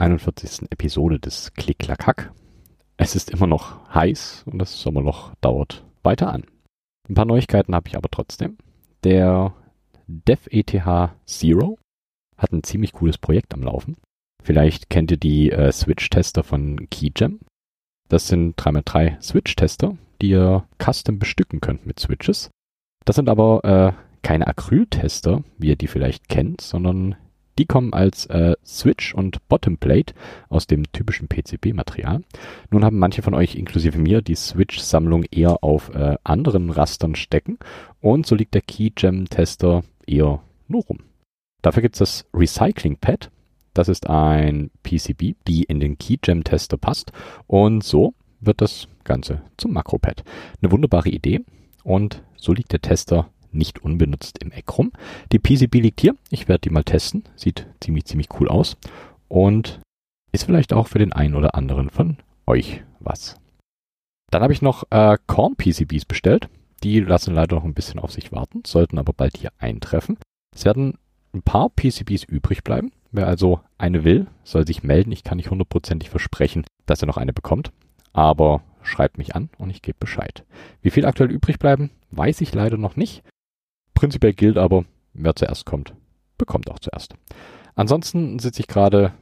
Hallo zur 41. Episode des Klick-Klack-Hack. Es ist immer noch heiß und das Sommerloch dauert weiter an. Ein paar Neuigkeiten habe ich aber trotzdem. Der DevETH Zero hat ein ziemlich cooles Projekt am Laufen. Vielleicht kennt ihr die äh, Switch-Tester von Keygen. Das sind 3x3 Switch-Tester, die ihr custom bestücken könnt mit Switches. Das sind aber äh, keine Acryl-Tester, wie ihr die vielleicht kennt, sondern die kommen als äh, Switch und Bottomplate aus dem typischen PCB-Material. Nun haben manche von euch, inklusive mir, die Switch-Sammlung eher auf äh, anderen Rastern stecken und so liegt der Keygem-Tester eher nur rum. Dafür gibt es das Recycling-Pad. Das ist ein PCB, die in den Keygem-Tester passt und so wird das Ganze zum Makropad. Eine wunderbare Idee und so liegt der Tester nicht unbenutzt im Eck rum. Die PCB liegt hier. Ich werde die mal testen. Sieht ziemlich, ziemlich cool aus. Und ist vielleicht auch für den einen oder anderen von euch was. Dann habe ich noch äh, Korn PCBs bestellt. Die lassen leider noch ein bisschen auf sich warten, sollten aber bald hier eintreffen. Es werden ein paar PCBs übrig bleiben. Wer also eine will, soll sich melden. Ich kann nicht hundertprozentig versprechen, dass er noch eine bekommt. Aber schreibt mich an und ich gebe Bescheid. Wie viel aktuell übrig bleiben, weiß ich leider noch nicht. Prinzipiell gilt aber, wer zuerst kommt, bekommt auch zuerst. Ansonsten sitze ich gerade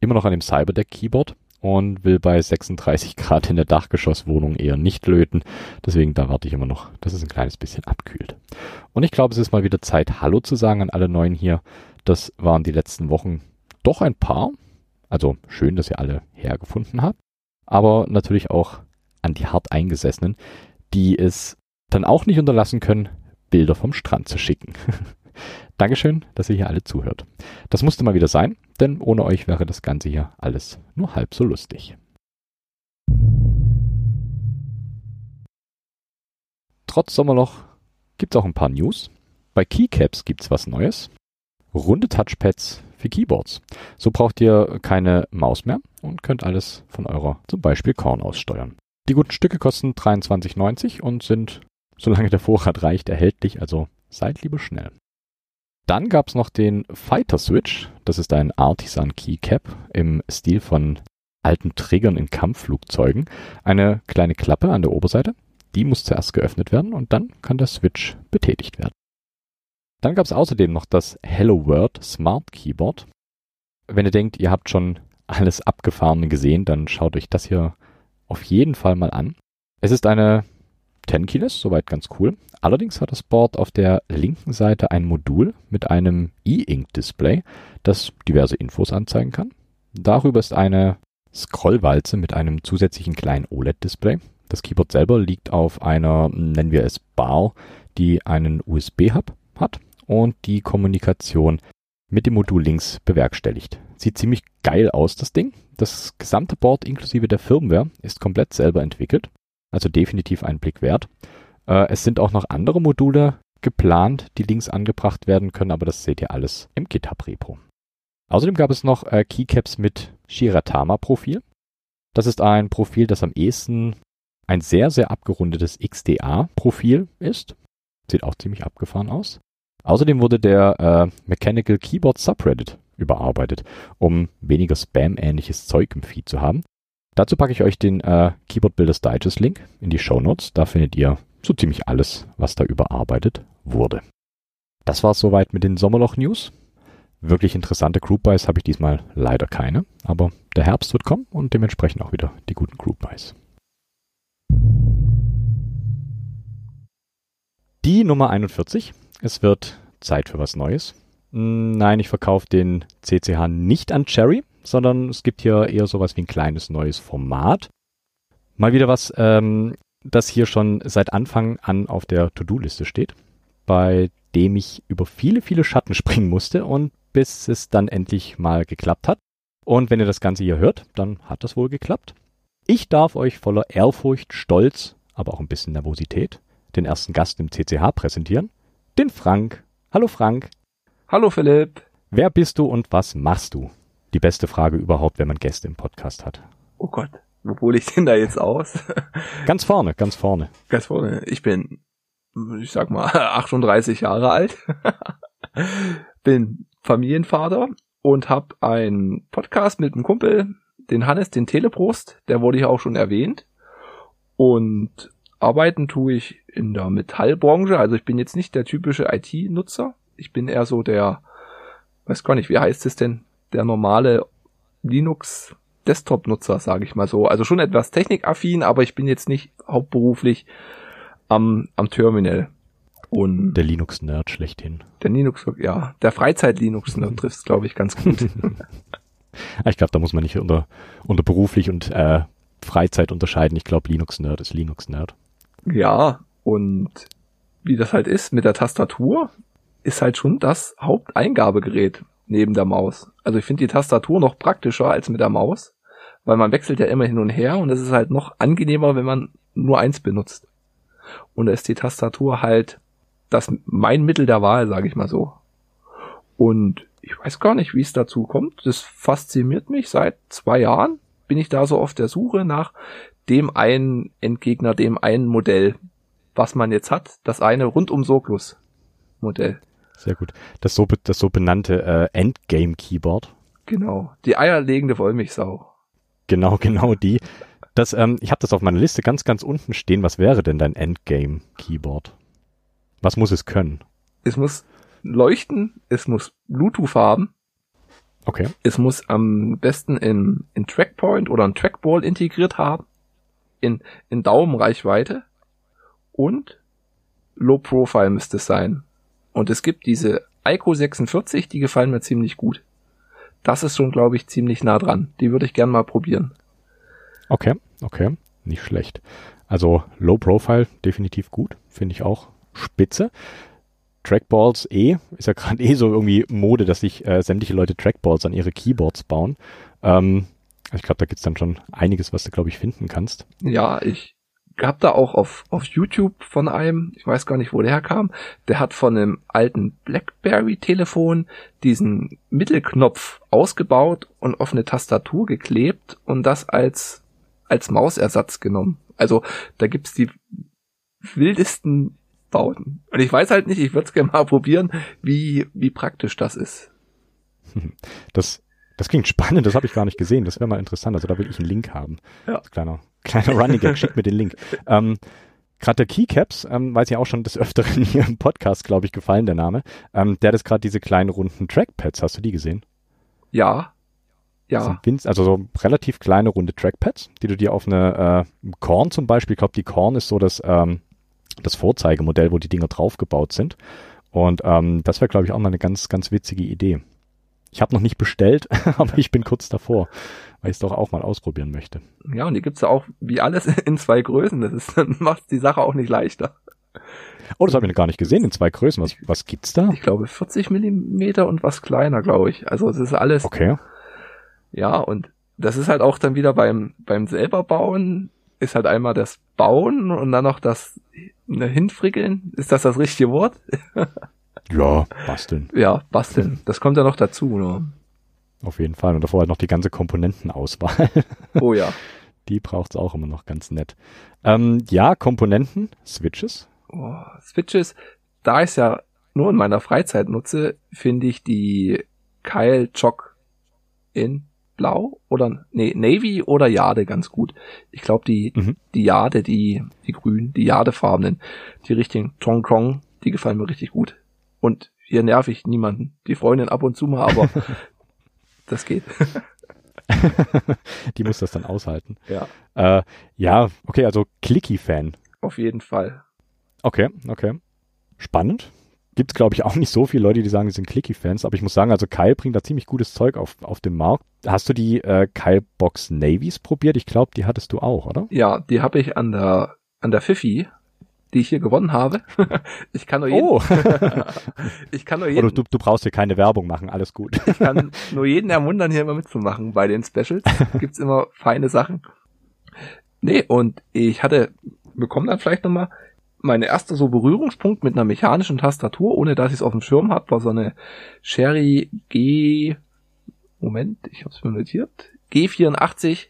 immer noch an dem Cyberdeck Keyboard und will bei 36 Grad in der Dachgeschosswohnung eher nicht löten. Deswegen da warte ich immer noch, dass es ein kleines bisschen abkühlt. Und ich glaube, es ist mal wieder Zeit, Hallo zu sagen an alle Neuen hier. Das waren die letzten Wochen doch ein paar. Also schön, dass ihr alle hergefunden habt. Aber natürlich auch an die hart eingesessenen, die es dann auch nicht unterlassen können, Bilder vom Strand zu schicken. Dankeschön, dass ihr hier alle zuhört. Das musste mal wieder sein, denn ohne euch wäre das Ganze hier alles nur halb so lustig. Trotz Sommerloch gibt's auch ein paar News. Bei Keycaps gibt's was Neues. Runde Touchpads für Keyboards. So braucht ihr keine Maus mehr und könnt alles von eurer zum Beispiel Korn aussteuern. Die guten Stücke kosten 23,90 und sind solange der Vorrat reicht, erhältlich, also seid lieber schnell. Dann gab es noch den Fighter Switch. Das ist ein Artisan Keycap im Stil von alten Trägern in Kampfflugzeugen. Eine kleine Klappe an der Oberseite. Die muss zuerst geöffnet werden und dann kann der Switch betätigt werden. Dann gab es außerdem noch das Hello World Smart Keyboard. Wenn ihr denkt, ihr habt schon alles Abgefahrene gesehen, dann schaut euch das hier auf jeden Fall mal an. Es ist eine 10 Keyless, soweit ganz cool. Allerdings hat das Board auf der linken Seite ein Modul mit einem E-Ink-Display, das diverse Infos anzeigen kann. Darüber ist eine Scrollwalze mit einem zusätzlichen kleinen OLED-Display. Das Keyboard selber liegt auf einer, nennen wir es Bar, die einen USB-Hub hat und die Kommunikation mit dem Modul links bewerkstelligt. Sieht ziemlich geil aus, das Ding. Das gesamte Board inklusive der Firmware ist komplett selber entwickelt. Also definitiv ein Blick wert. Äh, es sind auch noch andere Module geplant, die links angebracht werden können, aber das seht ihr alles im GitHub-Repo. Außerdem gab es noch äh, Keycaps mit Shiratama-Profil. Das ist ein Profil, das am ehesten ein sehr, sehr abgerundetes XDA-Profil ist. Sieht auch ziemlich abgefahren aus. Außerdem wurde der äh, Mechanical Keyboard Subreddit überarbeitet, um weniger Spam-ähnliches Zeug im Feed zu haben. Dazu packe ich euch den äh, Keyboard Builders Digest Link in die Show Notes. Da findet ihr so ziemlich alles, was da überarbeitet wurde. Das war es soweit mit den Sommerloch News. Wirklich interessante Group Buys habe ich diesmal leider keine, aber der Herbst wird kommen und dementsprechend auch wieder die guten Group Buys. Die Nummer 41. Es wird Zeit für was Neues. Hm, nein, ich verkaufe den CCH nicht an Cherry, sondern es gibt hier eher sowas wie ein kleines neues Format. Mal wieder was, ähm, das hier schon seit Anfang an auf der To-Do-Liste steht, bei dem ich über viele, viele Schatten springen musste und bis es dann endlich mal geklappt hat. Und wenn ihr das Ganze hier hört, dann hat das wohl geklappt. Ich darf euch voller Ehrfurcht, Stolz, aber auch ein bisschen Nervosität den ersten Gast im CCH präsentieren. Den Frank. Hallo Frank. Hallo Philipp. Wer bist du und was machst du? Die beste Frage überhaupt, wenn man Gäste im Podcast hat. Oh Gott, wo hole ich denn da jetzt aus? ganz vorne, ganz vorne. Ganz vorne. Ich bin, ich sag mal, 38 Jahre alt. bin Familienvater und habe einen Podcast mit einem Kumpel, den Hannes, den Teleprost, der wurde hier auch schon erwähnt. Und arbeiten tue ich in der Metallbranche, also ich bin jetzt nicht der typische IT-Nutzer. Ich bin eher so der, weiß gar nicht, wie heißt es denn, der normale Linux Desktop-Nutzer, sage ich mal so. Also schon etwas technikaffin, aber ich bin jetzt nicht hauptberuflich am, am Terminal. Und Der Linux-Nerd schlechthin. der Linux, ja, der Freizeit-Linux trifft es, glaube ich, ganz gut. Ah, Ich glaube, da muss man nicht unter, unter beruflich und äh, Freizeit unterscheiden. Ich glaube, Linux-Nerd ist Linux-Nerd. ja, und wie das halt ist mit der Tastatur, ist halt schon das Haupteingabegerät neben der Maus. Also ich finde die Tastatur noch praktischer als mit der Maus, weil man wechselt ja immer hin und her und es ist halt noch angenehmer, wenn man nur eins benutzt. Und da ist die Tastatur halt das mein Mittel der Wahl, sage ich mal so. Und ich weiß gar nicht, wie es dazu kommt. Das fasziniert mich seit zwei Jahren. Bin ich da so auf der Suche nach dem einen Endgegner, dem einen Modell, was man jetzt hat. Das eine rundum sorglos Modell. Sehr gut. Das so, das so benannte äh, Endgame-Keyboard. Genau. Die eierlegende Wollmilchsau. Genau, genau die. Das, ähm, ich habe das auf meiner Liste ganz, ganz unten stehen. Was wäre denn dein Endgame-Keyboard? Was muss es können? Es muss leuchten, es muss Bluetooth haben, Okay. es muss am besten in, in Trackpoint oder ein Trackball integriert haben, in, in Daumenreichweite und Low Profile müsste es sein. Und es gibt diese ICO 46, die gefallen mir ziemlich gut. Das ist schon, glaube ich, ziemlich nah dran. Die würde ich gern mal probieren. Okay, okay. Nicht schlecht. Also Low Profile definitiv gut. Finde ich auch spitze. Trackballs eh, ist ja gerade eh so irgendwie Mode, dass sich äh, sämtliche Leute Trackballs an ihre Keyboards bauen. Ähm, ich glaube, da gibt's dann schon einiges, was du, glaube ich, finden kannst. Ja, ich hab da auch auf, auf YouTube von einem, ich weiß gar nicht, wo der herkam, der hat von einem alten Blackberry-Telefon diesen Mittelknopf ausgebaut und auf eine Tastatur geklebt und das als, als Mausersatz genommen. Also da gibt's die wildesten Bauten. Und ich weiß halt nicht, ich würde es gerne mal probieren, wie, wie praktisch das ist. Das, das klingt spannend, das habe ich gar nicht gesehen. Das wäre mal interessant. Also da will ich einen Link haben. Ja. Kleiner, kleiner Running Gag, schick mir den Link. Ähm, gerade der Keycaps, ähm, weiß ja auch schon des Öfteren hier im Podcast, glaube ich, gefallen, der Name. Ähm, der hat jetzt gerade diese kleinen runden Trackpads. Hast du die gesehen? Ja. Ja. winz- also so relativ kleine runde Trackpads, die du dir auf eine äh, Korn zum Beispiel, ich glaube, die Korn ist so das, ähm, das Vorzeigemodell, wo die Dinger draufgebaut sind. Und ähm, das wäre, glaube ich, auch mal eine ganz, ganz witzige Idee. Ich habe noch nicht bestellt, aber ich bin kurz davor, weil ich es doch auch mal ausprobieren möchte. Ja, und die gibt's ja auch wie alles in zwei Größen. Das ist, dann macht die Sache auch nicht leichter. Oh, das habe ich noch gar nicht gesehen in zwei Größen. Was, was gibt's da? ich glaube 40 Millimeter und was kleiner, glaube ich. Also es ist alles, Okay. ja, und das ist halt auch dann wieder beim, beim selber bauen, ist halt einmal das Bauen und dann noch das ne, Hinfrickeln. Ist das das richtige Wort? Ja, basteln. Ja, basteln. Das kommt ja noch dazu. Ne? Auf jeden Fall. Und davor halt noch die ganze Komponentenauswahl. Oh ja. Die braucht's auch immer noch ganz nett. Ähm, ja, Komponenten, Switches. Oh, Switches, da ich ja nur in meiner Freizeit nutze, finde ich die Kyle Chock in Blau oder nee, Navy oder Jade ganz gut. Ich glaube die Mhm. die Jade, die die grün, die Jadefarbenen, die richtigen Tong Tong, die gefallen mir richtig gut. Und hier nerv ich niemanden. Die Freundin ab und zu mal, aber das geht. die muss das dann aushalten. Ja, Äh, ja, okay, also Clicky-Fan. auf jeden Fall. Okay, okay. Spannend. Gibt's glaube ich, auch nicht so viele Leute, die sagen, sie sind Clicky-Fans, aber ich muss sagen, also Kyle bringt da ziemlich gutes Zeug auf, auf den Markt. Hast du die äh, Kyle Box Navies probiert? Ich glaube, die hattest du auch, oder? Ja, die habe ich an der an der Fifi, die ich hier gewonnen habe. ich kann nur jeden, Oh, ich kann nur Oder jeden, du, du brauchst hier keine Werbung machen, alles gut. ich kann nur jeden ermuntern, hier immer mitzumachen. Bei den Specials gibt's immer feine Sachen. Nee, und ich hatte, bekomme dann vielleicht nochmal, meine erste so Berührungspunkt mit einer mechanischen Tastatur, ohne dass ich es auf dem Schirm habe, war so eine Sherry G, Moment, ich habe es mir notiert, G84,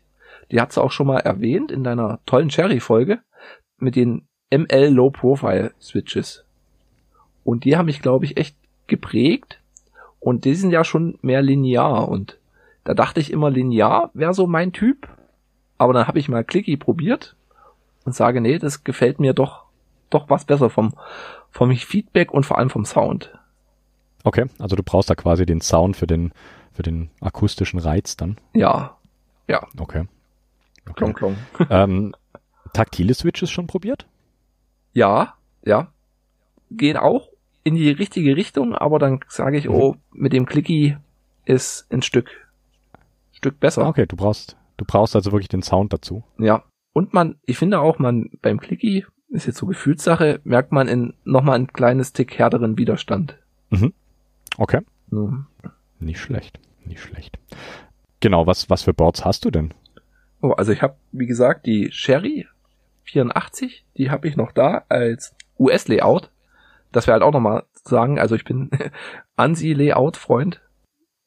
die hat's auch schon mal erwähnt in deiner tollen Sherry-Folge mit den ML Low Profile Switches. Und die haben mich, glaube ich, echt geprägt. Und die sind ja schon mehr linear und da dachte ich immer, linear wäre so mein Typ. Aber dann habe ich mal Clicky probiert und sage, nee, das gefällt mir doch, doch was besser vom, vom Feedback und vor allem vom Sound. Okay, also du brauchst da quasi den Sound für den, für den akustischen Reiz dann. Ja, ja. Okay. okay. Klong, klong. ähm, taktile Switches schon probiert? Ja, ja. Gehen auch in die richtige Richtung, aber dann sage ich, Mhm. oh, mit dem Clicky ist ein Stück, Stück besser. Okay, du brauchst, du brauchst also wirklich den Sound dazu. Ja. Und man, ich finde auch, man beim Clicky, ist jetzt so Gefühlssache, merkt man in nochmal ein kleines Tick härteren Widerstand. Okay. Mhm. Nicht schlecht. Nicht schlecht. Genau, was, was für Boards hast du denn? Oh, also ich habe, wie gesagt, die Sherry 84, die habe ich noch da als US-Layout. Das wäre halt auch nochmal sagen, also ich bin ANSI-Layout-Freund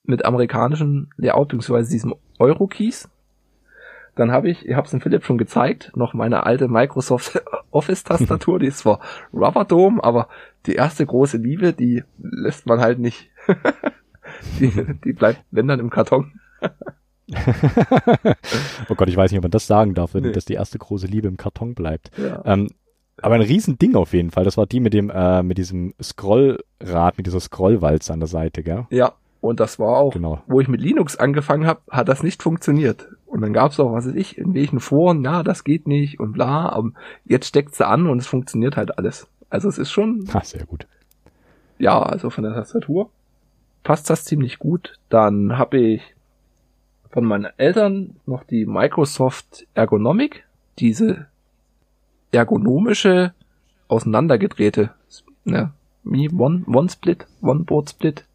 mit amerikanischen Layout, beziehungsweise diesem Euro-Keys. Dann habe ich, ich habe es dem Philipp schon gezeigt, noch meine alte Microsoft Office-Tastatur, die ist zwar Rubber Dome, aber die erste große Liebe, die lässt man halt nicht. die, die bleibt, wenn dann im Karton. oh Gott, ich weiß nicht, ob man das sagen darf, wenn Nee. das die erste große Liebe im Karton bleibt. Ja. Ähm, aber ein Riesending auf jeden Fall. Das war die mit dem, äh, mit diesem Scrollrad, mit dieser Scrollwalze an der Seite, gell? Ja, und das war auch, Genau. wo ich mit Linux angefangen habe, hat das nicht funktioniert. Und dann gab's auch, was weiß ich, in welchen Foren, ja, das geht nicht und bla, aber jetzt steckt sie an und es funktioniert halt alles. Also es ist schon, Ah, sehr gut. ja, also von der Tastatur passt das ziemlich gut. Dann habe ich von meinen Eltern noch die Microsoft Ergonomic, diese ergonomische, auseinandergedrehte, ne, wie One, One Split, One Board Split.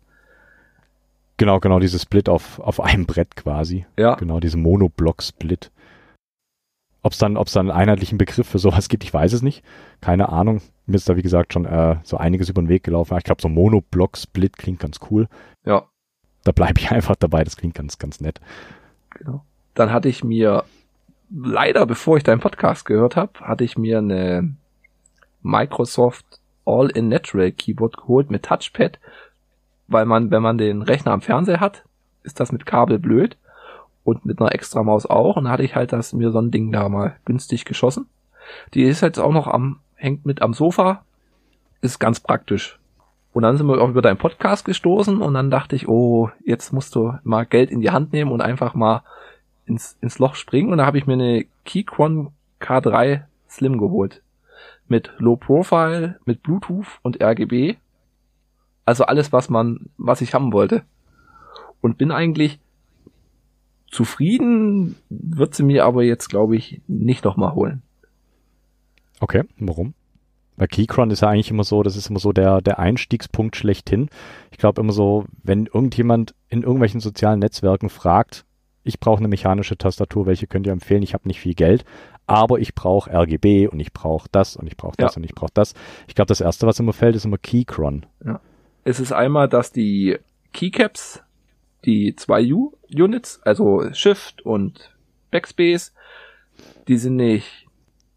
Genau, genau, dieses Split auf, auf einem Brett quasi. Ja, Genau, diese Monoblock-Split. Ob es dann, ob's dann einen einheitlichen Begriff für sowas gibt, ich weiß es nicht. Keine Ahnung. Mir ist da, wie gesagt, schon äh, so einiges über den Weg gelaufen. Ich glaube, so Monoblock-Split klingt ganz cool. ja, Da bleibe ich einfach dabei, das klingt ganz, ganz nett. Genau. Dann hatte ich mir, leider bevor ich deinen Podcast gehört habe, hatte ich mir eine Microsoft All-in-Natural Keyboard geholt mit Touchpad, weil man, wenn man den Rechner am Fernseher hat, ist das mit Kabel blöd und mit einer extra Maus auch. Und da hatte ich halt das mir so ein Ding da mal günstig geschossen. Die ist jetzt auch noch am, hängt mit am Sofa, ist ganz praktisch. Und dann sind wir auch über deinen Podcast gestoßen und dann dachte ich, oh, jetzt musst du mal Geld in die Hand nehmen und einfach mal ins, ins Loch springen. Und da habe ich mir eine Keychron K3 Slim geholt. Mit Low Profile, mit Bluetooth und RGB. Also alles, was man, was ich haben wollte. Und bin eigentlich zufrieden, wird sie mir aber jetzt, glaube ich, nicht nochmal holen. Okay, warum? Bei Keychron ist ja eigentlich immer so, das ist immer so der, der Einstiegspunkt schlechthin. Ich glaube immer so, wenn irgendjemand in irgendwelchen sozialen Netzwerken fragt, ich brauche eine mechanische Tastatur, welche könnt ihr empfehlen? Ich habe nicht viel Geld, aber ich brauche RGB und ich brauche das und ich brauche das Ja. und ich brauche das. Ich glaube, das erste, was immer fällt, ist immer Keychron. Es ist einmal, dass die Keycaps, die 2U-Units, also Shift und Backspace, die sind nicht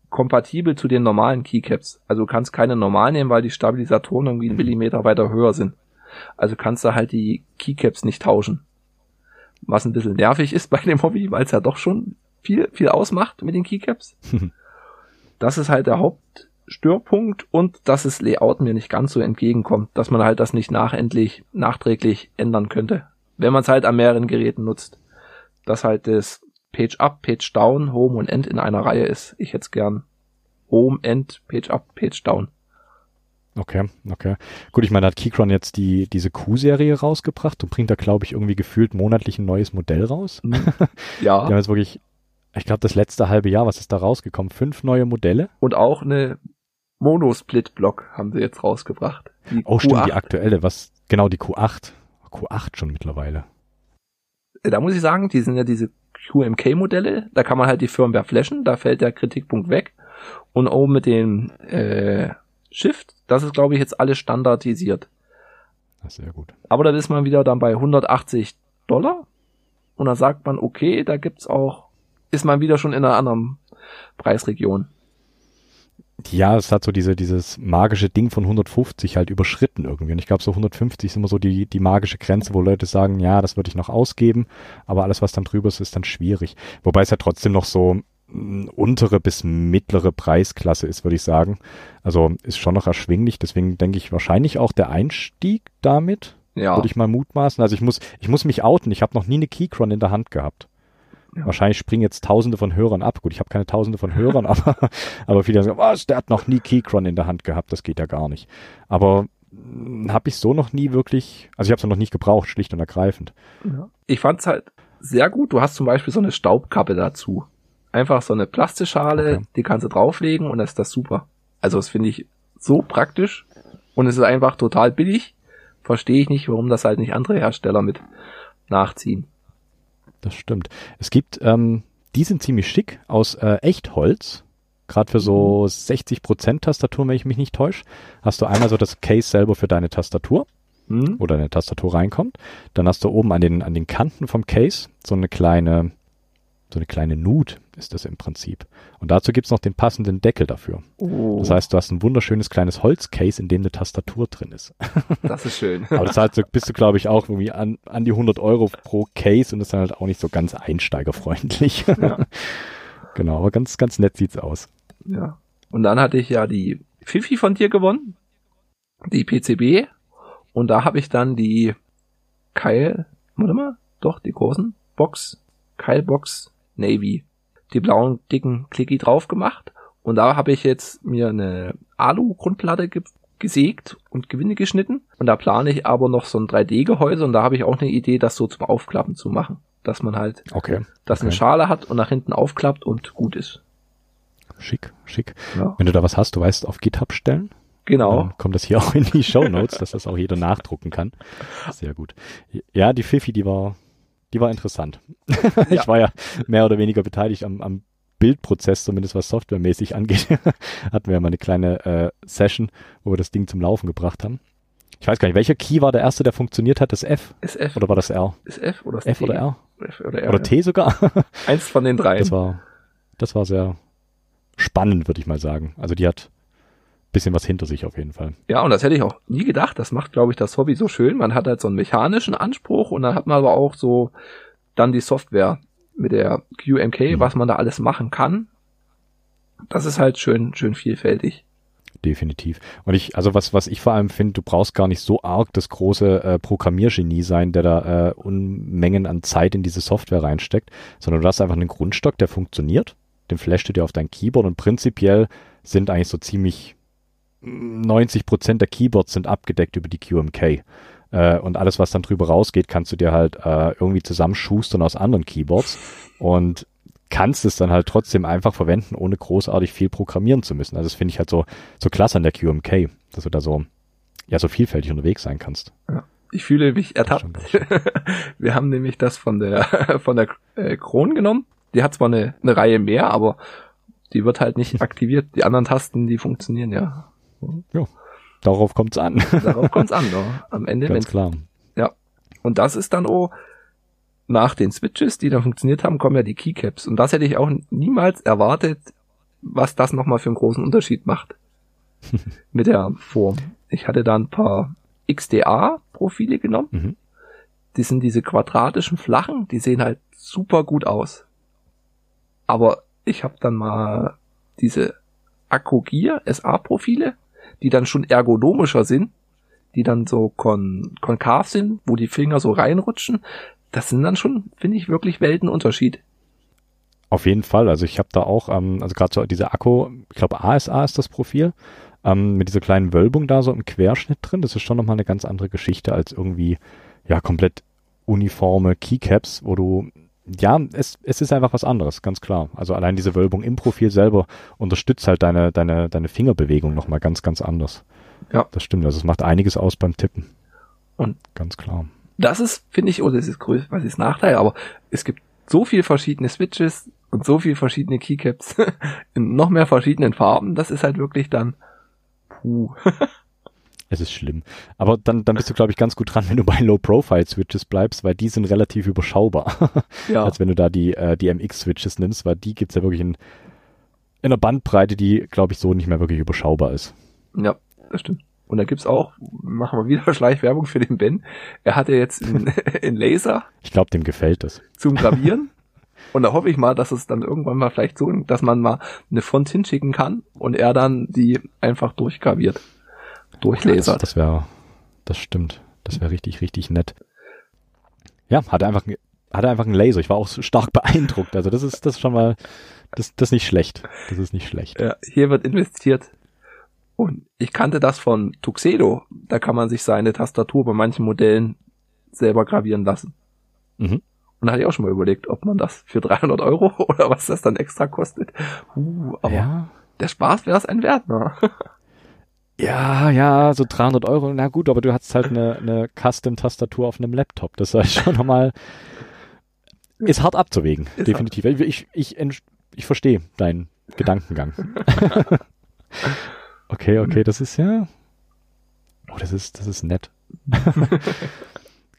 kompatibel zu den normalen Keycaps. Also du kannst keine normal nehmen, weil die Stabilisatoren irgendwie einen Millimeter weiter höher sind. Also kannst du halt die Keycaps nicht tauschen. Was ein bisschen nervig ist bei dem Hobby, weil es ja doch schon viel, viel ausmacht mit den Keycaps. das ist halt der Hauptstörpunkt und dass das Layout mir nicht ganz so entgegenkommt, dass man halt das nicht nachendlich, nachträglich ändern könnte. Wenn man es halt an mehreren Geräten nutzt. Dass halt das Page Up, Page Down, Home und End in einer Reihe ist. Ich hätte gern Home, End, Page Up, Page Down. Okay, okay. Gut, ich meine, da hat Keychron jetzt die, diese Q-Serie rausgebracht und bringt da, glaube ich, irgendwie gefühlt monatlich ein neues Modell raus. Die haben Ja, jetzt wirklich, ich glaube, das letzte halbe Jahr, was ist da rausgekommen? Fünf neue Modelle? und auch eine Mono-Split-Block haben sie jetzt rausgebracht. Die Oh, stimmt, die Q8. aktuelle, was, genau, die Q8. Q8 schon mittlerweile. da muss ich sagen, die sind ja diese QMK-Modelle, da kann man halt die Firmware flashen, da fällt der Kritikpunkt weg. Und oben mit dem äh, Shift, das ist, glaube ich, jetzt alles standardisiert. Das ist sehr gut. Aber dann ist man wieder dann bei 180 Dollar. Und dann sagt man, okay, da gibt's auch, ist man wieder schon in einer anderen Preisregion. Ja, es hat so diese, dieses magische Ding von 150 halt überschritten irgendwie. Und ich glaube, so 150 ist immer so die, die magische Grenze, wo Leute sagen, ja, das würde ich noch ausgeben, aber alles, was dann drüber ist, ist dann schwierig. Wobei es ja trotzdem noch so untere bis mittlere Preisklasse ist, würde ich sagen. Also ist schon noch erschwinglich, deswegen denke ich wahrscheinlich auch der Einstieg damit, Ja. würde ich mal mutmaßen. Also ich muss, ich muss mich outen, ich habe noch nie eine Keychron in der Hand gehabt. Ja. Wahrscheinlich springen jetzt tausende von Hörern ab. Gut, ich habe keine tausende von Hörern, aber, aber viele sagen, was, der hat noch nie Keychron in der Hand gehabt, das geht ja gar nicht. Aber habe ich so noch nie wirklich, also ich habe es noch nicht gebraucht, schlicht und ergreifend. Ja. Ich fand's halt sehr gut. Du hast zum Beispiel so eine Staubkappe dazu. Einfach so eine Plastikschale, Okay. die kannst du drauflegen und dann ist das super. Also das finde ich so praktisch und es ist einfach total billig. Verstehe ich nicht, warum das halt nicht andere Hersteller mit nachziehen. Das stimmt. Es gibt, ähm, die sind ziemlich schick aus äh, Echtholz. Gerade für so 60% Tastaturen, wenn ich mich nicht täusche, hast du einmal so das Case selber für deine Tastatur, Hm? wo deine Tastatur reinkommt. Dann hast du oben an den, an den Kanten vom Case so eine kleine, so eine kleine Nut ist das im Prinzip. Und dazu gibt's noch den passenden Deckel dafür. Oh, Das heißt, du hast ein wunderschönes kleines Holzcase, in dem eine Tastatur drin ist. das ist schön. Aber das heißt, bist du, glaube ich, auch irgendwie an, an die 100 Euro pro Case und ist dann halt auch nicht so ganz einsteigerfreundlich. Ja. genau, aber ganz, ganz nett sieht's aus. Ja. Und dann hatte ich ja die Fifi von dir gewonnen, die PCB, und da habe ich dann die Keil, warte mal, doch, die großen Box, Keilbox Navy, die blauen dicken Clicky drauf gemacht. Und da habe ich jetzt mir eine Alu-Grundplatte ge gesägt und Gewinde geschnitten. Und da plane ich aber noch so ein 3D-Gehäuse und da habe ich auch eine Idee, das so zum Aufklappen zu machen. Dass man halt, Okay. das eine Okay. Schale hat und nach hinten aufklappt und gut ist. Schick, schick. Ja. Wenn du da was hast, du weißt, auf GitHub stellen. Genau. Dann kommt das hier auch in die Show Notes, dass das auch jeder nachdrucken kann. Sehr gut. Ja, die Fifi, die war, die war interessant. Ja. Ich war ja mehr oder weniger beteiligt am, am Bildprozess, zumindest was softwaremäßig angeht. Hatten wir ja mal eine kleine äh, Session, wo wir das Ding zum Laufen gebracht haben. Ich weiß gar nicht, welcher Key war der erste, der funktioniert hat? Das F? Ist F, Oder war das R? ist F oder ist F T? oder R? F oder R. Oder ja. T sogar? Eins von den dreien. Das war, das war sehr spannend, würde ich mal sagen. Also die hat bisschen was hinter sich auf jeden Fall. Ja, und das hätte ich auch nie gedacht. Das macht, glaube ich, das Hobby so schön. Man hat halt so einen mechanischen Anspruch und dann hat man aber auch so dann die Software mit der QMK, Mhm. was man da alles machen kann. Das ist halt schön, schön vielfältig. Definitiv. Und ich, also was, was ich vor allem finde, du brauchst gar nicht so arg das große äh, Programmiergenie sein, der da äh, Unmengen an Zeit in diese Software reinsteckt, sondern du hast einfach einen Grundstock, der funktioniert, den flashst du dir auf dein Keyboard und prinzipiell sind eigentlich so ziemlich 90 Prozent der Keyboards sind abgedeckt über die QMK. Äh, und alles, was dann drüber rausgeht, kannst du dir halt äh, irgendwie zusammenschustern aus anderen Keyboards und kannst es dann halt trotzdem einfach verwenden, ohne großartig viel programmieren zu müssen. Also das finde ich halt so, so klasse an der QMK, dass du da so, ja, so vielfältig unterwegs sein kannst. Ich fühle mich ertappt. Wir haben nämlich das von der von der äh, Kron genommen. Die hat zwar eine, eine Reihe mehr, aber die wird halt nicht aktiviert. Die anderen Tasten, die funktionieren ja. Darauf kommt's an. Darauf kommt's an. Ne? Am Ende, Ganz klar. Und das ist dann auch nach den Switches, die dann funktioniert haben, kommen ja die Keycaps. Und das hätte ich auch niemals erwartet, was das nochmal für einen großen Unterschied macht. Mit der Form. Ich hatte da ein paar XDA-Profile genommen. Mhm. Die sind diese quadratischen flachen, die sehen halt super gut aus. Aber ich habe dann mal diese Akrogear SA-Profile, die dann schon ergonomischer sind, die dann so kon konkav sind, wo die Finger so reinrutschen. Das sind dann schon, finde ich, wirklich Weltenunterschied. Auf jeden Fall. Also ich habe da auch, ähm, also gerade so diese Akku, ich glaube ASA ist das Profil, ähm, mit dieser kleinen Wölbung da so im Querschnitt drin. Das ist schon nochmal eine ganz andere Geschichte als irgendwie, ja, komplett uniforme Keycaps, wo du, ja, es, es ist einfach was anderes, ganz klar. Also allein diese Wölbung im Profil selber unterstützt halt deine, deine, deine Fingerbewegung nochmal ganz, ganz anders. Ja. Das stimmt. Also es macht einiges aus beim Tippen. Und ganz klar. Das ist, finde ich, oder das ist größer, was ist Nachteil, aber es gibt so viel verschiedene Switches und so viel verschiedene Keycaps in noch mehr verschiedenen Farben. Das ist halt wirklich dann, puh. Es ist schlimm. Aber dann, dann bist du, glaube ich, ganz gut dran, wenn du bei Low-Profile-Switches bleibst, weil die sind relativ überschaubar. Ja. Als wenn du da die, äh, die MX-Switches nimmst, weil die gibt's ja wirklich in in einer Bandbreite, die, glaube ich, so nicht mehr wirklich überschaubar ist. Ja, das stimmt. Und da gibt's auch, machen wir wieder Schleichwerbung für den Ben. Er hatte jetzt einen Laser. Ich glaube, dem gefällt das. Zum Gravieren. Und da hoffe ich mal, dass es dann irgendwann mal vielleicht so, dass man mal eine Front hinschicken kann und er dann die einfach durchgraviert. Durchlasert. Das, das wäre, das stimmt. Das wäre richtig, richtig nett. Ja, hat er einfach, hat er einfach einen Laser. Ich war auch stark beeindruckt. Also das ist, das ist schon mal, das, das ist nicht schlecht. Das ist nicht schlecht. Ja, hier wird investiert. Und ich kannte das von Tuxedo. Da kann man sich seine Tastatur bei manchen Modellen selber gravieren lassen. Mhm. Und da hatte ich auch schon mal überlegt, ob man das für 300 Euro oder was das dann extra kostet. Uh, aber ja. der Spaß wäre es ein Wert, ne? Ja, ja, so 300 Euro, na gut, aber du hast halt eine, eine Custom-Tastatur auf einem Laptop. Das ist schon nochmal, ist hart abzuwägen, ist definitiv. Hart. Ich, ich, ich, ich verstehe deinen Gedankengang. okay, okay, das ist ja, oh, das ist, das ist nett.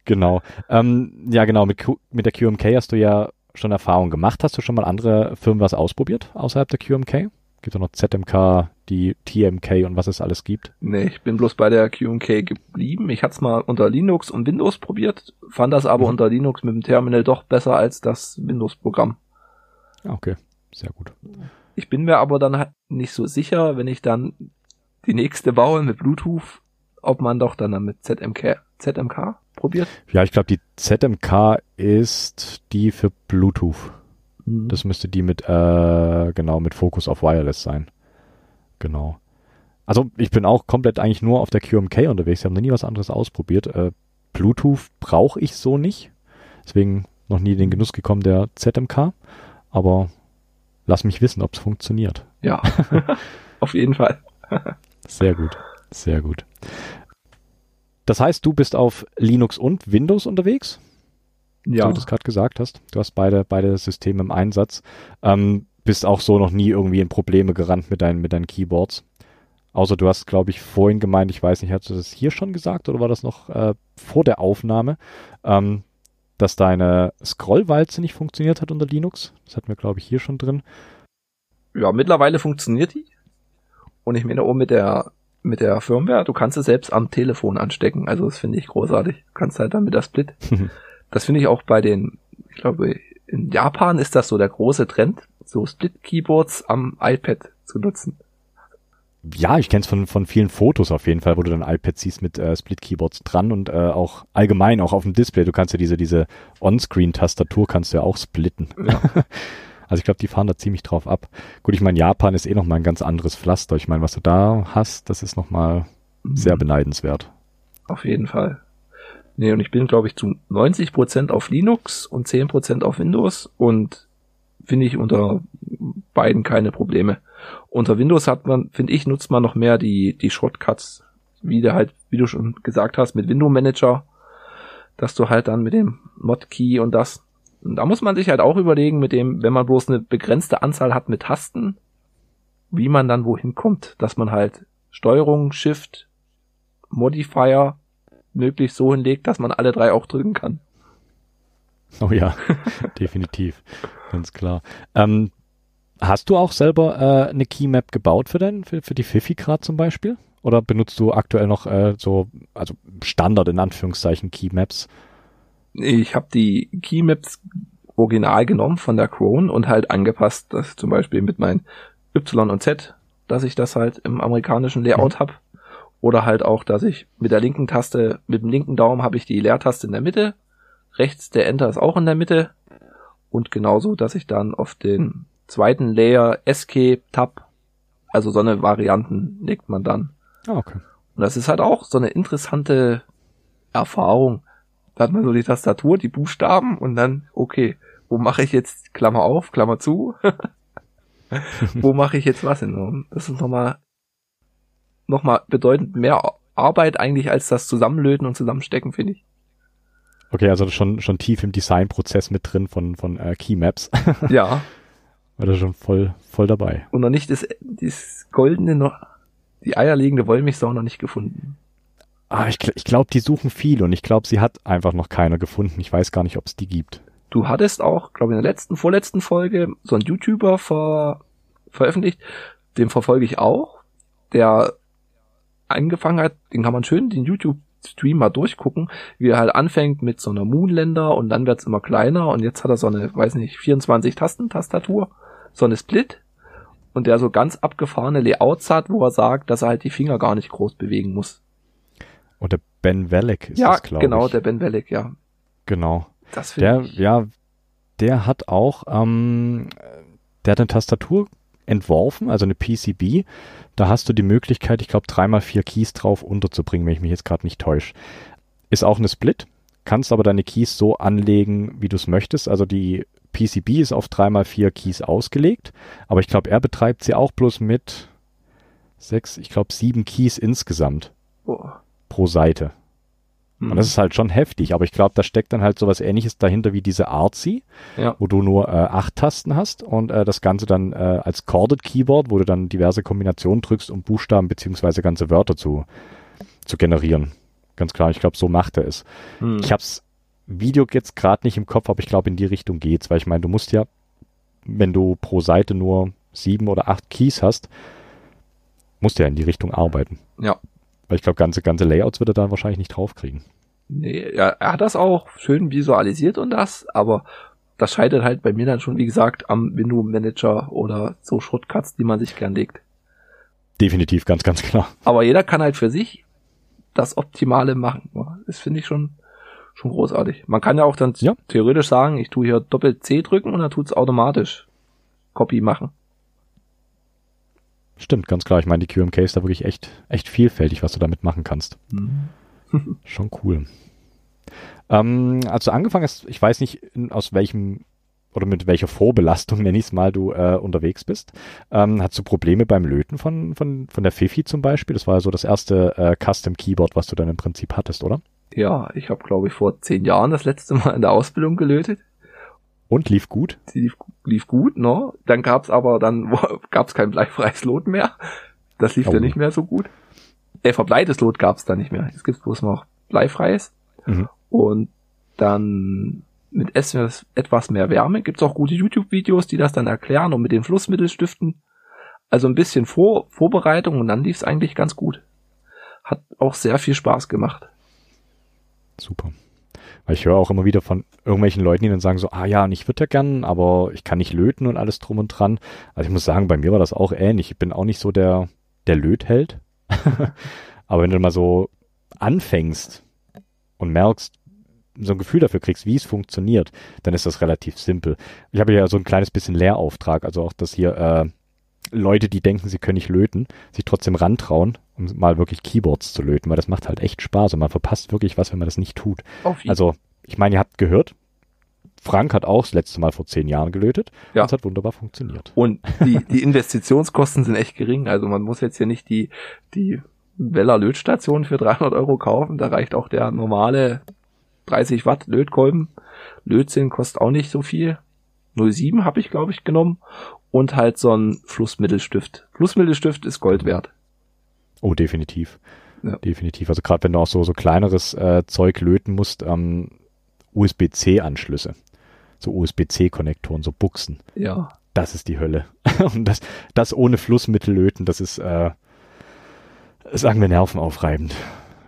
Genau. Ähm, ja, genau. Mit, Q mit der QMK hast du ja schon Erfahrung gemacht. Hast du schon mal andere Firmen was ausprobiert außerhalb der QMK? Gibt es noch ZMK, die TMK und was es alles gibt? Nee, ich bin bloß bei der QMK geblieben. Ich hatte es mal unter Linux und Windows probiert, fand das aber mhm. unter Linux mit dem Terminal doch besser als das Windows-Programm. Okay, sehr gut. Ich bin mir aber dann halt nicht so sicher, wenn ich dann die nächste baue mit Bluetooth, ob man doch dann mit ZMK, ZMK probiert? Ja, ich glaube, die ZMK ist die für Bluetooth. Mhm. Das müsste die mit, äh, genau, mit Fokus auf Wireless sein. Genau. Also ich bin auch komplett eigentlich nur auf der QMK unterwegs. Ich habe noch nie was anderes ausprobiert. Äh, Bluetooth brauche ich so nicht. Deswegen noch nie in den Genuss gekommen der ZMK. Aber lass mich wissen, ob es funktioniert. Ja, auf jeden Fall. sehr gut, sehr gut. Das heißt, du bist auf Linux und Windows unterwegs? Ja. Du das gerade gesagt hast. Du hast beide, beide Systeme im Einsatz. Ähm, bist auch so noch nie irgendwie in Probleme gerannt mit deinen, mit deinen Keyboards. Außer du hast, glaube ich, vorhin gemeint, ich weiß nicht, hast du das hier schon gesagt oder war das noch äh, vor der Aufnahme, ähm, dass deine Scrollwalze nicht funktioniert hat unter Linux? Das hatten wir, glaube ich, hier schon drin. Ja, mittlerweile funktioniert die. Und ich meine, auch mit der mit der Firmware, du kannst es selbst am Telefon anstecken. Also das finde ich großartig. Du kannst halt dann mit der Split. das finde ich auch bei den, ich glaube, in Japan ist das so der große Trend, so Split-Keyboards am iPad zu nutzen. Ja, ich kenne es von, von vielen Fotos auf jeden Fall, wo du dann iPad siehst mit äh, Split-Keyboards dran und äh, auch allgemein, auch auf dem Display. Du kannst ja diese, diese On-Screen-Tastatur kannst du ja auch splitten. Ja. Also ich glaube, die fahren da ziemlich drauf ab. Gut, ich meine, Japan ist eh nochmal ein ganz anderes Pflaster. Ich meine, was du da hast, das ist nochmal mhm. sehr beneidenswert. Auf jeden Fall. Nee, und ich bin, glaube ich, zu 90 Prozent auf Linux und 10 Prozent auf Windows und finde ich unter beiden keine Probleme. Unter Windows hat man, finde ich, nutzt man noch mehr die, die Shortcuts, wie du halt, wie du schon gesagt hast, mit Window Manager, dass du halt dann mit dem Mod Key und das und da muss man sich halt auch überlegen, mit dem, wenn man bloß eine begrenzte Anzahl hat mit Tasten, wie man dann wohin kommt, dass man halt Steuerung, Shift, Modifier möglichst so hinlegt, dass man alle drei auch drücken kann. Oh ja, definitiv, ganz klar. Ähm, hast du auch selber äh, eine Keymap gebaut für den, für, für die Fifi grad zum Beispiel? Oder benutzt du aktuell noch äh, so, also Standard in Anführungszeichen Keymaps? ich habe die Keymaps original genommen von der Crone und halt angepasst, dass zum Beispiel mit meinen Y und Z, dass ich das halt im amerikanischen Layout mhm. habe. Oder halt auch, dass ich mit der linken Taste, mit dem linken Daumen habe ich die Leertaste in der Mitte, rechts der Enter ist auch in der Mitte und genauso, dass ich dann auf den zweiten Layer Escape Tab, also so eine Varianten legt man dann. Ah, okay. Und das ist halt auch so eine interessante Erfahrung, da hat man so die Tastatur, die Buchstaben und dann, okay, wo mache ich jetzt Klammer auf, Klammer zu? wo mache ich jetzt was hin? Das ist nochmal nochmal bedeutend mehr Arbeit eigentlich als das Zusammenlöten und Zusammenstecken, finde ich. Okay, also schon, schon tief im Designprozess mit drin von, von äh, Keymaps. ja. War da schon voll, voll dabei. Und noch nicht das, das goldene, noch, die eierlegende Wollmilchsau noch nicht gefunden. Ah, ich, ich glaube, die suchen viel und ich glaube, sie hat einfach noch keiner gefunden. Ich weiß gar nicht, ob es die gibt. Du hattest auch, glaube ich, in der letzten, vorletzten Folge so ein YouTuber ver, veröffentlicht. Den verfolge ich auch. Der angefangen hat, den kann man schön den YouTube-Stream mal durchgucken, wie er halt anfängt mit so einer Moonlander und dann wird's immer kleiner und jetzt hat er so eine, weiß nicht, 24 Tasten-Tastatur, so eine Split und der so ganz abgefahrene Layouts hat, wo er sagt, dass er halt die Finger gar nicht groß bewegen muss. Und der Ben Welleck ist ja, das, glaube genau, ich. der Ben Welleck, ja. Genau. Das Der, ich. ja, der hat auch, ähm, der hat eine Tastatur entworfen, also eine PCB. Da hast du die Möglichkeit, ich glaube, dreimal vier Keys drauf unterzubringen, wenn ich mich jetzt gerade nicht täusche. Ist auch eine Split, kannst aber deine Keys so anlegen, wie du es möchtest. Also die PCB ist auf dreimal vier Keys ausgelegt, aber ich glaube, er betreibt sie auch bloß mit sechs, ich glaube, sieben Keys insgesamt Boah. pro Seite. Hm. Und das ist halt schon heftig, aber ich glaube, da steckt dann halt sowas ähnliches dahinter wie diese Artsy, ja. wo du nur äh, acht Tasten hast und äh, das Ganze dann äh, als Corded Keyboard, wo du dann diverse Kombinationen drückst, um Buchstaben beziehungsweise ganze Wörter zu, zu generieren. Ganz klar, ich glaube, so macht er es. Hm. Ich hab's Video jetzt gerade nicht im Kopf, aber ich glaube, in die Richtung geht's, weil ich meine, du musst ja, wenn du pro Seite nur sieben oder acht Keys hast, musst du ja in die Richtung arbeiten. Ja. Weil ich glaube, ganze, ganze Layouts wird er da wahrscheinlich nicht draufkriegen. Nee, ja, er hat das auch schön visualisiert und das, aber das scheitert halt bei mir dann schon, wie gesagt, am Window Manager oder so Shortcuts, die man sich gern legt. Definitiv, ganz, ganz klar. Aber jeder kann halt für sich das Optimale machen. Das finde ich schon, schon großartig. Man kann ja auch dann Ja. theoretisch sagen, ich tue hier Doppel C drücken und dann tut's automatisch Copy machen. Stimmt, ganz klar. Ich meine, die QMK ist da wirklich echt, echt vielfältig, was du damit machen kannst. Schon cool. Ähm, als du angefangen hast, ich weiß nicht, aus welchem oder mit welcher Vorbelastung, nenn ich es mal, du äh, unterwegs bist. Ähm, hast du Probleme beim Löten von, von, von der Fifi zum Beispiel? Das war ja so das erste äh, Custom Keyboard, was du dann im Prinzip hattest, oder? Ja, ich habe, glaube ich, vor zehn Jahren das letzte Mal in der Ausbildung gelötet. Und lief gut? Die lief, lief gut, ne? Dann gab's aber dann gab's kein bleifreies Lot mehr. Das lief Oh. ja nicht mehr so gut. Äh, verbleites Lot gab's da nicht mehr. Jetzt gibt's bloß noch bleifreies. Mhm. Und dann mit etwas, etwas mehr Wärme gibt's auch gute YouTube-Videos, die das dann erklären und mit den Flussmittelstiften. Also ein bisschen Vor Vorbereitung und dann lief's eigentlich ganz gut. Hat auch sehr viel Spaß gemacht. Super. Weil ich höre auch immer wieder von irgendwelchen Leuten, die dann sagen so, ah ja, und ich würde ja gern, aber ich kann nicht löten und alles drum und dran. Also ich muss sagen, bei mir war das auch ähnlich. Ich bin auch nicht so der, der Lötheld. aber wenn du mal so anfängst und merkst, so ein Gefühl dafür kriegst, wie es funktioniert, dann ist das relativ simpel. Ich habe ja so ein kleines bisschen Lehrauftrag, also auch, dass hier äh, Leute, die denken, sie können nicht löten, sich trotzdem rantrauen, um mal wirklich Keyboards zu löten, weil das macht halt echt Spaß und man verpasst wirklich was, wenn man das nicht tut. Also, ich meine, ihr habt gehört, Frank hat auch das letzte Mal vor zehn Jahren gelötet. Ja. Und es hat wunderbar funktioniert. Und die, die Investitionskosten sind echt gering. Also man muss jetzt hier nicht die, die Weller Lötstation für 300 Euro kaufen. Da reicht auch der normale 30 Watt Lötkolben. Lötzinn kostet auch nicht so viel. 07 habe ich, glaube ich, genommen. Und halt so ein Flussmittelstift. Flussmittelstift ist Gold wert. Oh, definitiv. Ja. Definitiv. Also gerade wenn du auch so, so kleineres äh, Zeug löten musst, ähm, USB-C-Anschlüsse. So USB-C-Konnektoren, so Buchsen. Ja. Das ist die Hölle. Und das, das ohne Flussmittel löten, das ist, äh, sagen wir, nervenaufreibend.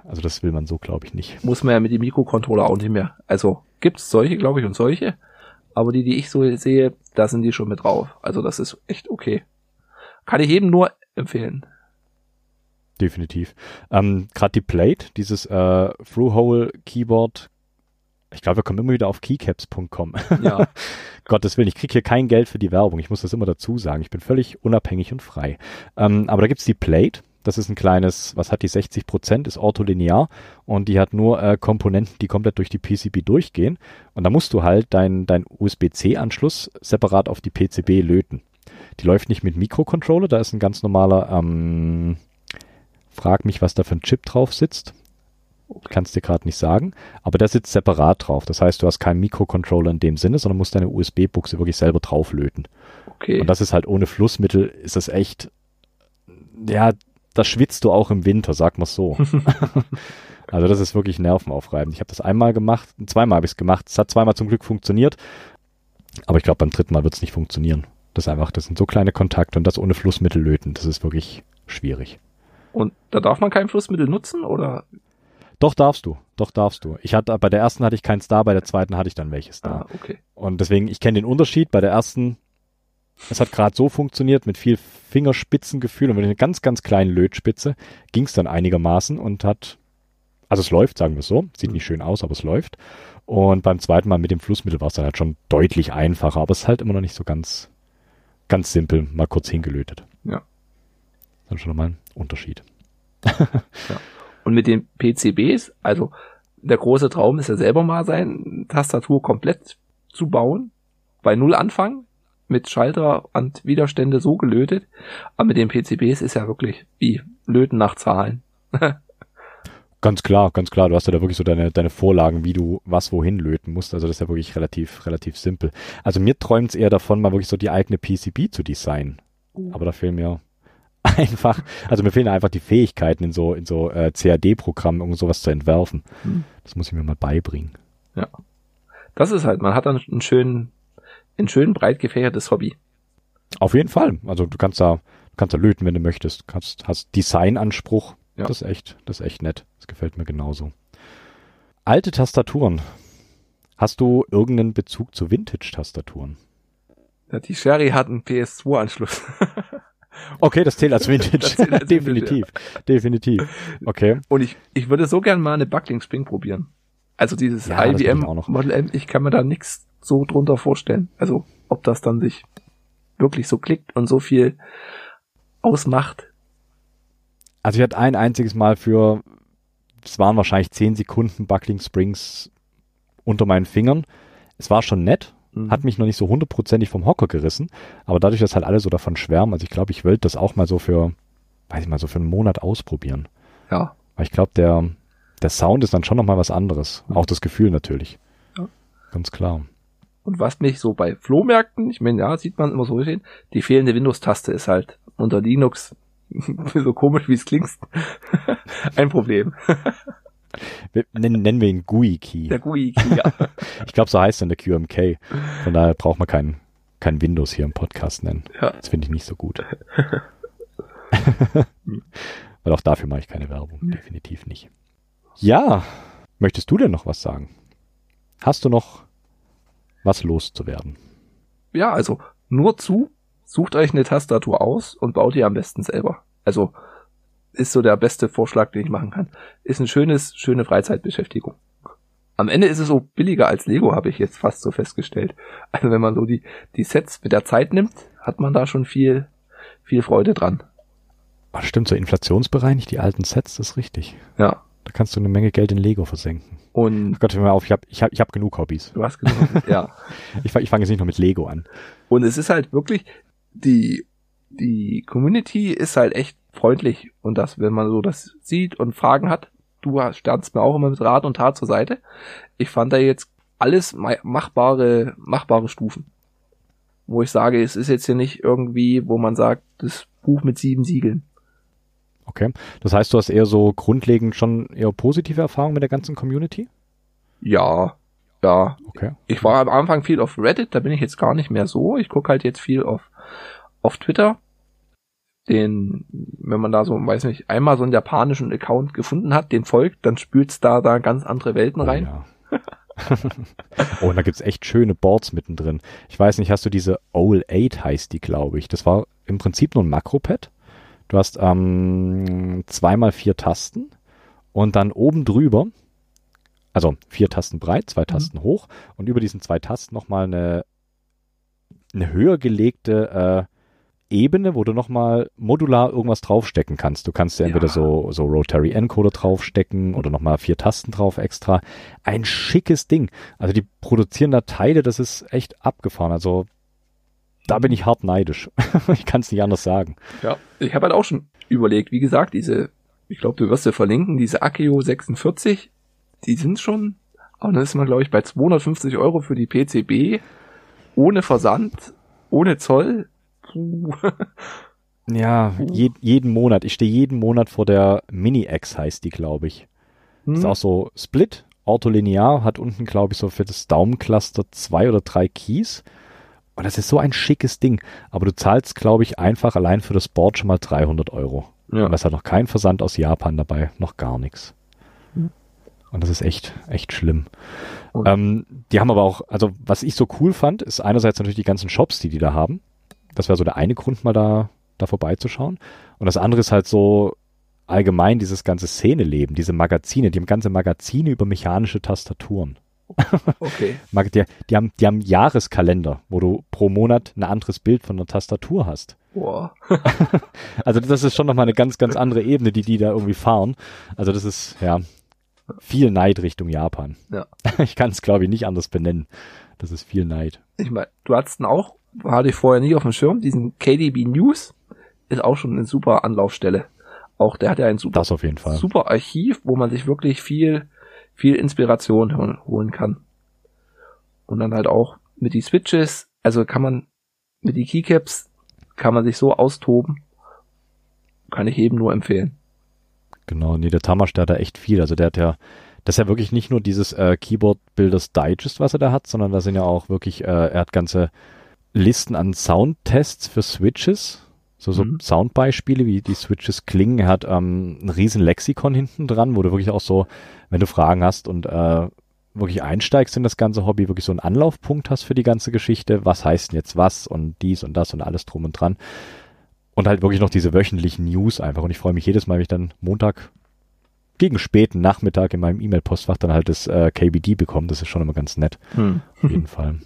Also das will man so, glaube ich, nicht. Muss man ja mit dem Mikrocontroller auch nicht mehr. Also gibt's solche, glaube ich, und solche. Aber die, die ich so sehe, da sind die schon mit drauf. Also das ist echt okay. Kann ich jedem nur empfehlen. Definitiv. Ähm, Gerade die Plate, dieses äh, Through-Hole-Keyboard, ich glaube, wir kommen immer wieder auf keycaps.com. Ja. Gottes Willen, ich kriege hier kein Geld für die Werbung. Ich muss das immer dazu sagen. Ich bin völlig unabhängig und frei. Ähm, aber da gibt's die Plate. Das ist ein kleines, was hat die 60 Prozent, ist ortholinear und die hat nur äh, Komponenten, die komplett durch die PCB durchgehen. Und da musst du halt dein, dein USB-C-Anschluss separat auf die PCB löten. Die läuft nicht mit Mikrocontroller, da ist ein ganz normaler, ähm, frag mich, was da für ein Chip drauf sitzt. Ich kann es dir gerade nicht sagen, aber der sitzt separat drauf. Das heißt, du hast keinen Mikrocontroller in dem Sinne, sondern musst deine USB-Buchse wirklich selber drauflöten. Okay. Und das ist halt ohne Flussmittel, ist das echt, ja, da schwitzt du auch im Winter, sag mal so. also das ist wirklich nervenaufreibend. Ich habe das einmal gemacht, zweimal habe ich es gemacht. Es hat zweimal zum Glück funktioniert, aber ich glaube beim dritten Mal wird es nicht funktionieren. Das ist einfach, das sind so kleine Kontakte und das ohne Flussmittel löten, das ist wirklich schwierig. Und da darf man kein Flussmittel nutzen oder? Doch darfst du, doch darfst du. Ich hatte, bei der ersten hatte ich keins da, bei der zweiten hatte ich dann welches da. Ah, okay. Und deswegen, ich kenne den Unterschied. Bei der ersten, es hat gerade so funktioniert mit viel Fingerspitzengefühl und mit einer ganz, ganz kleinen Lötspitze ging es dann einigermaßen und hat, also es läuft, sagen wir es so, sieht nicht schön aus, aber es läuft. Und beim zweiten Mal mit dem Flussmittel war es dann halt schon deutlich einfacher, aber es ist halt immer noch nicht so ganz, ganz simpel, mal kurz hingelötet. Ja. Dann schon nochmal ein Unterschied. Und mit den PCBs, also der große Traum ist ja selber mal sein Tastatur komplett zu bauen, bei Null anfangen, mit Schalter und Widerstände so gelötet. Aber mit den PCBs ist ja wirklich wie Löten nach Zahlen. Ganz klar, ganz klar. Du hast ja da wirklich so deine, deine Vorlagen, wie du was wohin löten musst. Also das ist ja wirklich relativ, relativ simpel. Also mir träumt es eher davon, mal wirklich so die eigene PCB zu designen. Aber da fehlen mir einfach, also mir fehlen einfach die Fähigkeiten in so, in so äh, CAD-Programmen, um sowas zu entwerfen. Hm. Das muss ich mir mal beibringen. Ja. Das ist halt, man hat dann einen schönen, ein schön breit gefächertes Hobby. Auf jeden Fall. Also du kannst da, du kannst da löten, wenn du möchtest. Du kannst, hast Designanspruch. Ja. Das ist echt, das ist echt nett. Das gefällt mir genauso. Alte Tastaturen. Hast du irgendeinen Bezug zu Vintage-Tastaturen? Ja, die Sherry hat einen PS2-Anschluss. Okay, das zählt als Vintage. Zählt als definitiv, definitiv. Okay. Und ich, ich würde so gern mal eine Buckling Spring probieren. Also dieses Ja, IBM. Model M, ich kann mir da nichts so drunter vorstellen. Also ob das dann sich wirklich so klickt und so viel ausmacht. Also ich hatte ein einziges Mal für, es waren wahrscheinlich zehn Sekunden Buckling Springs unter meinen Fingern. Es war schon nett, Mhm. hat mich noch nicht so hundertprozentig vom Hocker gerissen, aber dadurch, dass halt alle so davon schwärmen, also ich glaube, ich wollte das auch mal so für, weiß ich mal, so für einen Monat ausprobieren. Ja. Weil ich glaube, der, der Sound ist dann schon nochmal was anderes. Auch das Gefühl natürlich. Ja. Ganz klar. Und was mich so bei Flohmärkten, ich meine, ja, sieht man immer so stehen, die fehlende Windows-Taste ist halt unter Linux, so komisch wie es klingt, ein Problem. Nennen, wir ihn GUI-Key. Der GUI-Key, ja. Ich glaube, so heißt dann der QMK. Von daher braucht man kein, kein Windows hier im Podcast nennen. Ja. Das finde ich nicht so gut. Weil auch dafür mache ich keine Werbung. Definitiv nicht. Ja. Möchtest du denn noch was sagen? Hast du noch was loszuwerden? ja, also nur zu, sucht euch eine Tastatur aus und baut die am besten selber. Also ist so der beste Vorschlag, den ich machen kann. Ist ein schönes, schöne Freizeitbeschäftigung. Am Ende ist es so billiger als Lego, habe ich jetzt fast so festgestellt. Also wenn man so die, die Sets mit der Zeit nimmt, hat man da schon viel, viel Freude dran. Ah, stimmt, so inflationsbereinigt die alten Sets, das ist richtig. Ja. Da kannst du eine Menge Geld in Lego versenken. Und Ach Gott, hör mal auf, ich habe ich hab, ich hab genug Hobbys. du hast genug, ja. Ich, fang- ich fange jetzt nicht noch mit Lego an. Und es ist halt wirklich, die, die Community ist halt echt freundlich. Und das, wenn man so das sieht und Fragen hat, du standst mir auch immer mit Rat und Tat zur Seite. Ich fand da jetzt alles ma- machbare, machbare Stufen. Wo ich sage, es ist jetzt hier nicht irgendwie, wo man sagt, das Buch mit sieben Siegeln. Okay. Das heißt, du hast eher so grundlegend schon eher positive Erfahrungen mit der ganzen Community? Ja, ja. Okay. Ich war am Anfang viel auf Reddit, da bin ich jetzt gar nicht mehr so. Ich gucke halt jetzt viel auf, auf Twitter. Den, wenn man da so, weiß nicht, einmal so einen japanischen Account gefunden hat, den folgt, dann spült's da, da ganz andere Welten rein. Oh, ja. oh, und da gibt's echt schöne Boards mittendrin. Ich weiß nicht, hast du diese Owl 8 heißt die, glaube ich. Das war im Prinzip nur ein Makropad. Du hast ähm, zweimal vier Tasten und dann oben drüber, also vier Tasten breit, zwei Tasten hoch und über diesen zwei Tasten nochmal eine, eine höher gelegte äh, Ebene, wo du nochmal modular irgendwas draufstecken kannst. Du kannst ja entweder Ja. so, so Rotary Encoder draufstecken oder nochmal vier Tasten drauf extra. Ein schickes Ding. Also die produzieren da Teile, das ist echt abgefahren. Also da bin ich hart neidisch. ich kann es nicht anders sagen. Ja, ich habe halt auch schon überlegt, wie gesagt, diese, ich glaube, du wirst sie verlinken, diese Akio 46, die sind schon, aber dann ist man, glaube ich, bei 250 Euro für die PCB, ohne Versand, ohne Zoll. Puh. Ja, je, jeden Monat. Ich stehe jeden Monat vor der Mini-X heißt die, glaube ich. Hm. Ist auch so Split, ortholinear, hat unten, glaube ich, so für das Daumencluster zwei oder drei Keys. Und das ist so ein schickes Ding. Aber du zahlst, glaube ich, einfach allein für das Board schon mal 300 Euro. Ja. Und das hat noch kein Versand aus Japan dabei, noch gar nichts. Hm. Und das ist echt, echt schlimm. Ähm, die haben aber auch, also was ich so cool fand, ist einerseits natürlich die ganzen Shops, die die da haben. Das wäre so der eine Grund, mal da, da vorbeizuschauen. Und das andere ist halt so allgemein dieses ganze Szeneleben, diese Magazine, die haben ganze Magazine über mechanische Tastaturen. Okay. Die, die, haben, die haben Jahreskalender, wo du pro Monat ein anderes Bild von der Tastatur hast. Boah. Also das ist schon nochmal eine ganz, ganz andere Ebene, die die da irgendwie fahren. Also das ist, ja, viel Neid Richtung Japan. Ja. Ich kann es, glaube ich, nicht anders benennen. Das ist viel Neid. Ich meine, du hattest ihn auch, hatte ich vorher nie auf dem Schirm, diesen KDB News ist auch schon eine super Anlaufstelle. Auch der hat ja ein super, Das auf jeden Fall. super Archiv, wo man sich wirklich viel, viel Inspiration hol- holen kann. Und dann halt auch mit die Switches, also kann man mit die Keycaps kann man sich so austoben. Kann ich eben nur empfehlen. Genau, nee, der Tamasch, der hat da echt viel. Also der hat ja, das ist ja wirklich nicht nur dieses äh, Keyboard Builders Digest, was er da hat, sondern da sind ja auch wirklich, äh, er hat ganze Listen an Soundtests für Switches. So, so Mhm. Soundbeispiele, wie die Switches klingen. Er hat ähm, ein riesen Lexikon hinten dran, wo du wirklich auch so, wenn du Fragen hast und äh, wirklich einsteigst in das ganze Hobby, wirklich so einen Anlaufpunkt hast für die ganze Geschichte. Was heißt denn jetzt was und dies und das und alles drum und dran. Und halt wirklich noch diese wöchentlichen News einfach. Und ich freue mich jedes Mal, wenn ich dann Montag gegen späten Nachmittag in meinem E-Mail-Postfach dann halt das äh, KBD bekomme. Das ist schon immer ganz nett. Auf jeden Fall.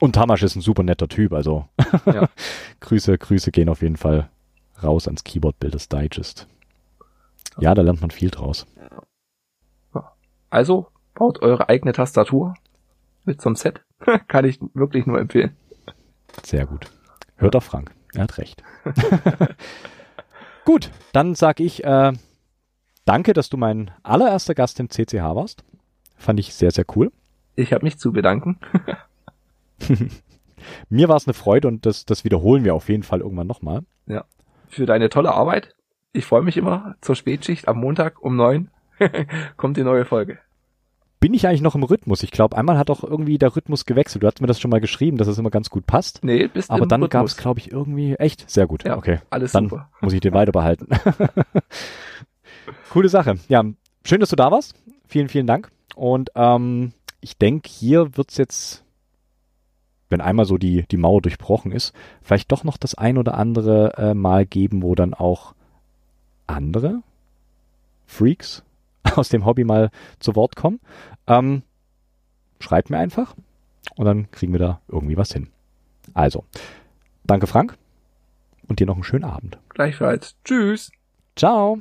Und Tamasch ist ein super netter Typ, also Ja. Grüße, Grüße gehen auf jeden Fall raus ans Keyboard Builders Digest. Ja, da lernt man viel draus. Also baut eure eigene Tastatur mit so einem Set. Kann ich wirklich nur empfehlen. Sehr gut. Hört auf Frank. Er hat recht. gut, dann sag ich äh, danke, dass du mein allererster Gast im CCH warst. Fand ich sehr, sehr cool. Ich habe mich zu bedanken. Mir war es eine Freude und das, das wiederholen wir auf jeden Fall irgendwann nochmal. für deine tolle Arbeit. Ich freue mich immer zur Spätschicht am Montag um neun kommt die neue Folge. Bin ich eigentlich noch im Rhythmus? Ich glaube, einmal hat auch irgendwie der Rhythmus gewechselt. Du hast mir das schon mal geschrieben, dass es immer ganz gut passt. Nee, bist Aber dann gab es, glaube ich, irgendwie echt sehr gut. Ja, okay, alles dann super. muss ich den weiter behalten. Coole Sache. Ja, schön, dass du da warst. Vielen, vielen Dank. Und ähm, ich denke, hier wird's jetzt, wenn einmal so die, die Mauer durchbrochen ist, vielleicht doch noch das ein oder andere äh, Mal geben, wo dann auch andere Freaks aus dem Hobby mal zu Wort kommen. Ähm, schreibt mir einfach und dann kriegen wir da irgendwie was hin. Also, danke Frank und dir noch einen schönen Abend. Gleichfalls. Tschüss. Ciao.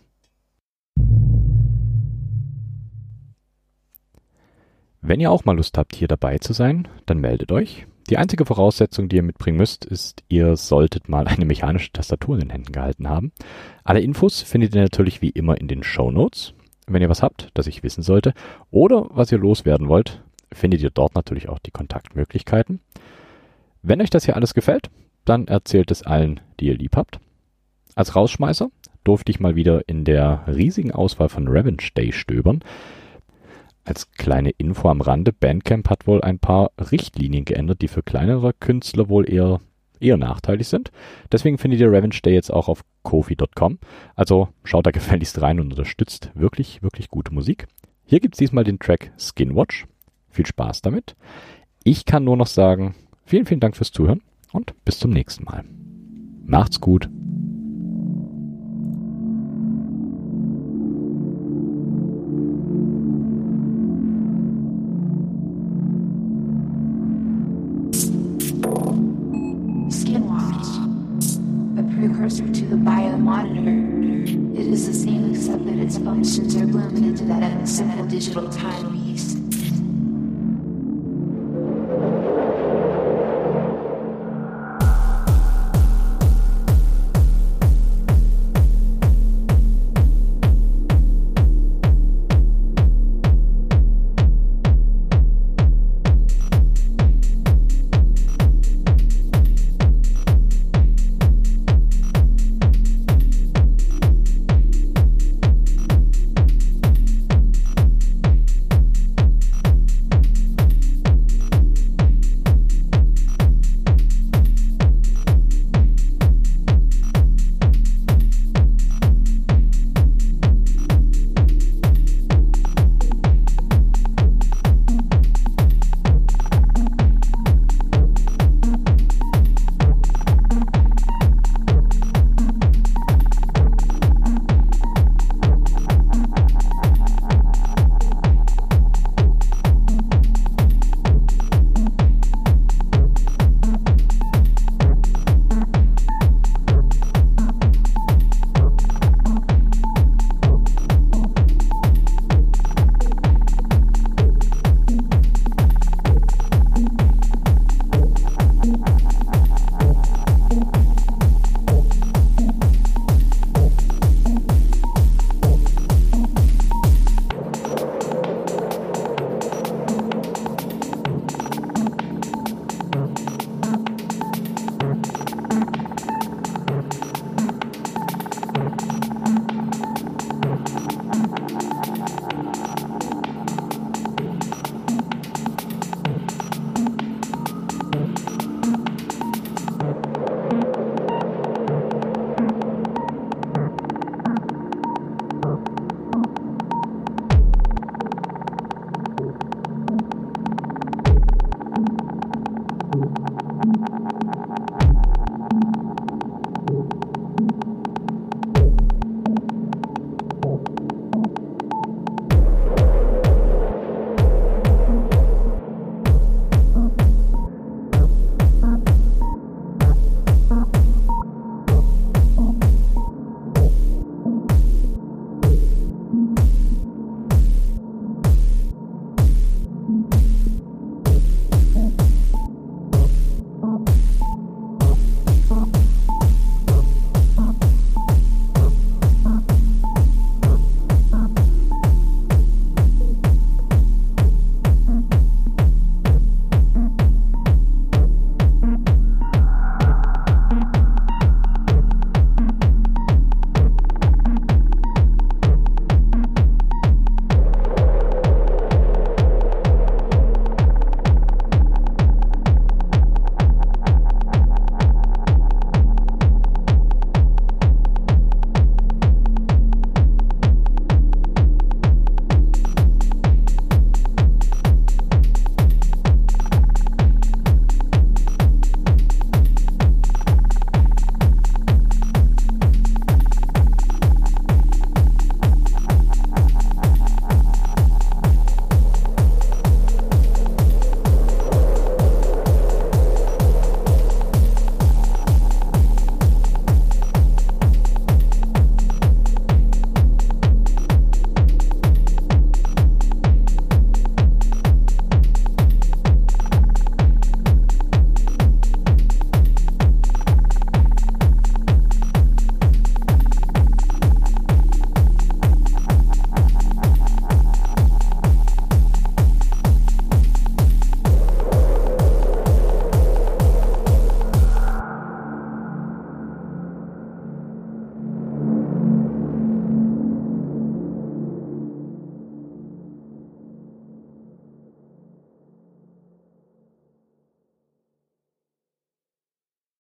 Wenn ihr auch mal Lust habt, hier dabei zu sein, dann meldet euch. Die einzige Voraussetzung, die ihr mitbringen müsst, ist, ihr solltet mal eine mechanische Tastatur in den Händen gehalten haben. Alle Infos findet ihr natürlich wie immer in den Show Notes. Wenn ihr was habt, das ich wissen sollte, oder was ihr loswerden wollt, findet ihr dort natürlich auch die Kontaktmöglichkeiten. Wenn euch das hier alles gefällt, dann erzählt es allen, die ihr lieb habt. Als Rausschmeißer durfte ich mal wieder in der riesigen Auswahl von Revenge Day stöbern. Als kleine Info am Rande, Bandcamp hat wohl ein paar Richtlinien geändert, die für kleinere Künstler wohl eher, eher nachteilig sind. Deswegen findet ihr Revenge Day jetzt auch auf kofi.com. Also schaut da gefälligst rein und unterstützt wirklich, wirklich gute Musik. Hier gibt's diesmal den Track Skinwatch. Viel Spaß damit. Ich kann nur noch sagen, vielen, vielen Dank fürs Zuhören und bis zum nächsten Mal. Macht's gut.